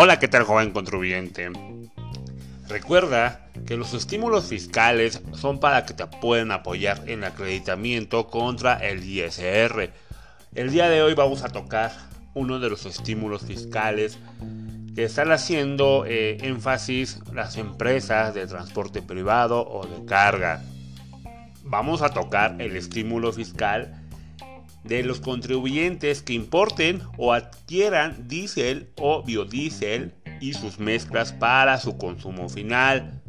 Hola, ¿qué tal joven contribuyente? Recuerda que los estímulos fiscales son para que te puedan apoyar en el acreditamiento contra el ISR. El día de hoy vamos a tocar uno de los estímulos fiscales que están haciendo eh, énfasis las empresas de transporte privado o de carga. Vamos a tocar el estímulo fiscal de los contribuyentes que importen o adquieran diésel o biodiesel y sus mezclas para su consumo final.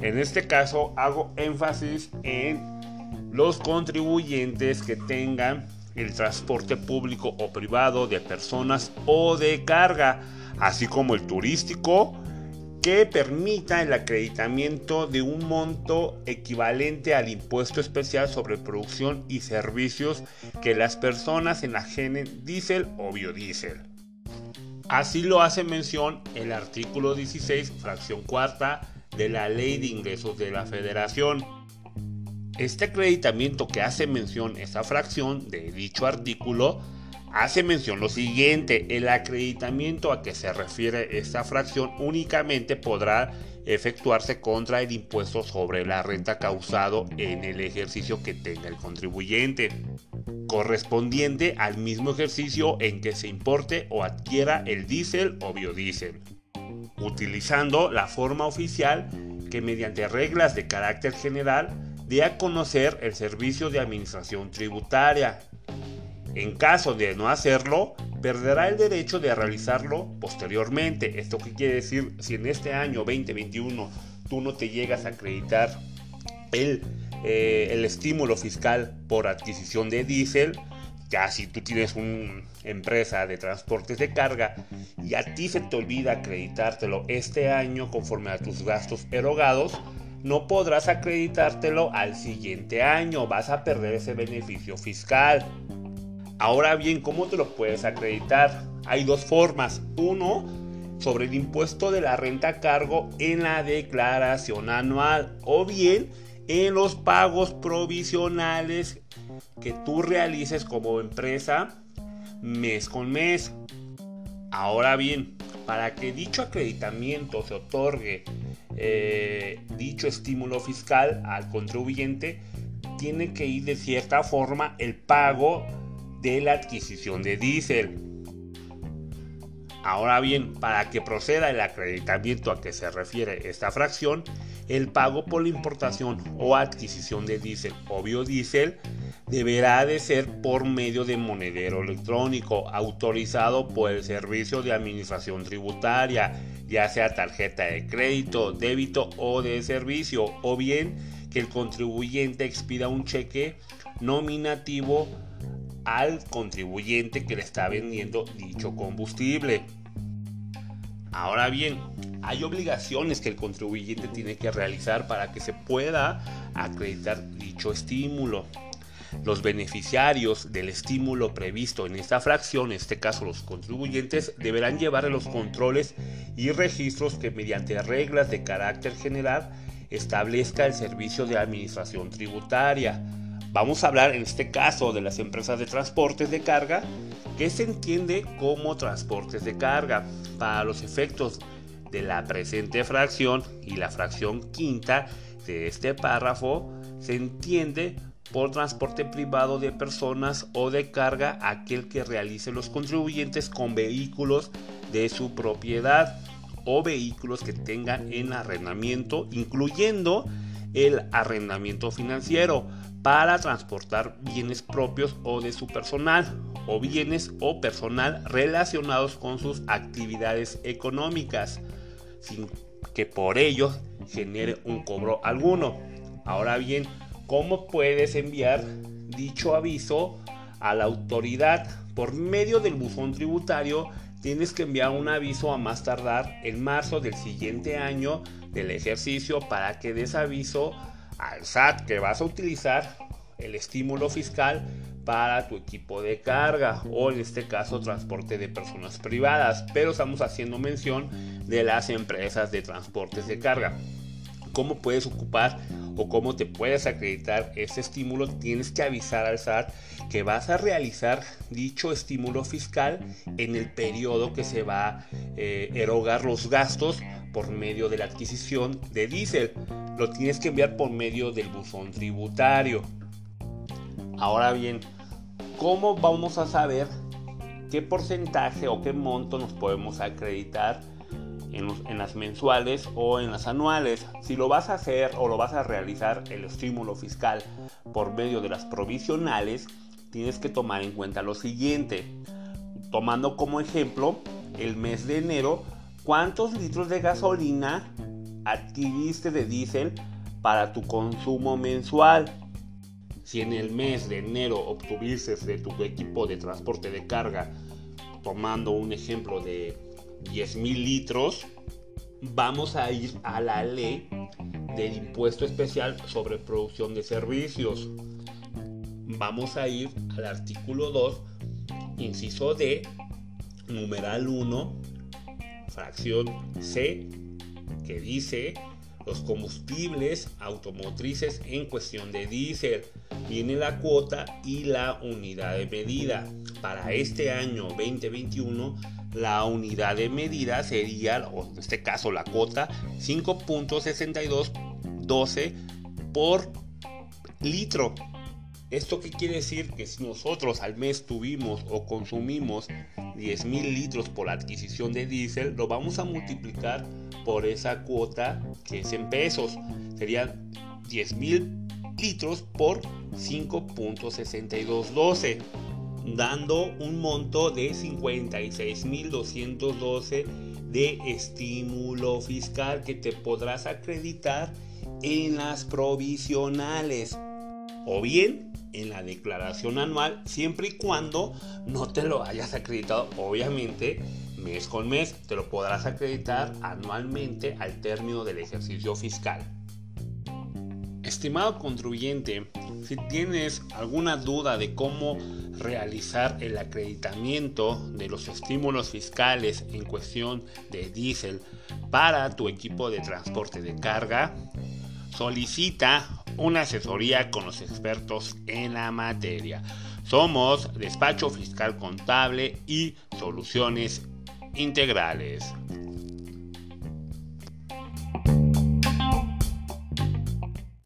En este caso hago énfasis en los contribuyentes que tengan el transporte público o privado de personas o de carga, así como el turístico, que permita el acreditamiento de un monto equivalente al impuesto especial sobre producción y servicios que las personas enajenen diésel o biodiesel. Así lo hace mención el artículo 16, fracción cuarta de la Ley de Ingresos de la Federación. Este acreditamiento que hace mención esa fracción de dicho artículo hace mención lo siguiente, el acreditamiento a que se refiere esta fracción únicamente podrá efectuarse contra el impuesto sobre la renta causado en el ejercicio que tenga el contribuyente, correspondiente al mismo ejercicio en que se importe o adquiera el diésel o biodiesel, utilizando la forma oficial que mediante reglas de carácter general dé a conocer el Servicio de Administración Tributaria en caso de no hacerlo, perderá el derecho de realizarlo posteriormente. ¿Esto qué quiere decir? Si en este año 2021 tú no te llegas a acreditar el, eh, el estímulo fiscal por adquisición de diésel, ya si tú tienes una empresa de transportes de carga y a ti se te olvida acreditártelo este año conforme a tus gastos erogados, no podrás acreditártelo al siguiente año, vas a perder ese beneficio fiscal. Ahora bien, ¿cómo te lo puedes acreditar? Hay dos formas. Uno, sobre el impuesto de la renta a cargo en la declaración anual o bien en los pagos provisionales que tú realices como empresa mes con mes. Ahora bien, para que dicho acreditamiento se otorgue eh, dicho estímulo fiscal al contribuyente, tiene que ir de cierta forma el pago de la adquisición de diésel. Ahora bien, para que proceda el acreditamiento a que se refiere esta fracción, el pago por la importación o adquisición de diésel o biodiesel deberá de ser por medio de monedero electrónico autorizado por el Servicio de Administración Tributaria, ya sea tarjeta de crédito, débito o de servicio, o bien que el contribuyente expida un cheque nominativo al contribuyente que le está vendiendo dicho combustible. Ahora bien, hay obligaciones que el contribuyente tiene que realizar para que se pueda acreditar dicho estímulo. Los beneficiarios del estímulo previsto en esta fracción, en este caso los contribuyentes, deberán llevar los controles y registros que mediante reglas de carácter general establezca el Servicio de Administración Tributaria Vamos a hablar en este caso de las empresas de transportes de carga, que se entiende como transportes de carga. Para los efectos de la presente fracción y la fracción quinta de este párrafo, se entiende por transporte privado de personas o de carga aquel que realice los contribuyentes con vehículos de su propiedad o vehículos que tengan en arrendamiento, incluyendo el arrendamiento financiero para transportar bienes propios o de su personal o bienes o personal relacionados con sus actividades económicas sin que por ello genere un cobro alguno. Ahora bien, ¿cómo puedes enviar dicho aviso a la autoridad? Por medio del buzón tributario tienes que enviar un aviso a más tardar en marzo del siguiente año del ejercicio para que des aviso al SAT que vas a utilizar el estímulo fiscal para tu equipo de carga o en este caso transporte de personas privadas, pero estamos haciendo mención de las empresas de transportes de carga. ¿Cómo puedes ocupar o cómo te puedes acreditar ese estímulo, tienes que avisar al SAT que vas a realizar dicho estímulo fiscal en el periodo que se va a eh, erogar los gastos por medio de la adquisición de diésel. Lo tienes que enviar por medio del buzón tributario. Ahora bien, ¿cómo vamos a saber qué porcentaje o qué monto nos podemos acreditar en, las mensuales o en las anuales. Si lo vas a hacer o lo vas a realizar el estímulo fiscal por medio de las provisionales, tienes que tomar en cuenta lo siguiente. Tomando como ejemplo el mes de enero, ¿cuántos litros de gasolina adquiriste de diésel para tu consumo mensual? Si en el mes de enero obtuviste de tu equipo de transporte de carga, tomando un ejemplo de 10 mil litros, vamos a ir a la ley del impuesto especial sobre producción de servicios. Vamos a ir al artículo 2, inciso D, numeral 1, fracción C, que dice los combustibles automotrices en cuestión de diésel. Viene la cuota y la unidad de medida. Para este año 2021 la unidad de medida sería, o en este caso la cuota, 5.6212 por litro. ¿Esto qué quiere decir? Que si nosotros al mes tuvimos o consumimos 10.000 litros por adquisición de diésel, lo vamos a multiplicar por esa cuota que es en pesos. Serían 10.000 litros por 5.6212 dando un monto de 56.212 de estímulo fiscal que te podrás acreditar en las provisionales o bien en la declaración anual siempre y cuando no te lo hayas acreditado obviamente mes con mes te lo podrás acreditar anualmente al término del ejercicio fiscal estimado contribuyente si tienes alguna duda de cómo realizar el acreditamiento de los estímulos fiscales en cuestión de diésel para tu equipo de transporte de carga, solicita una asesoría con los expertos en la materia. Somos Despacho Fiscal Contable y Soluciones Integrales.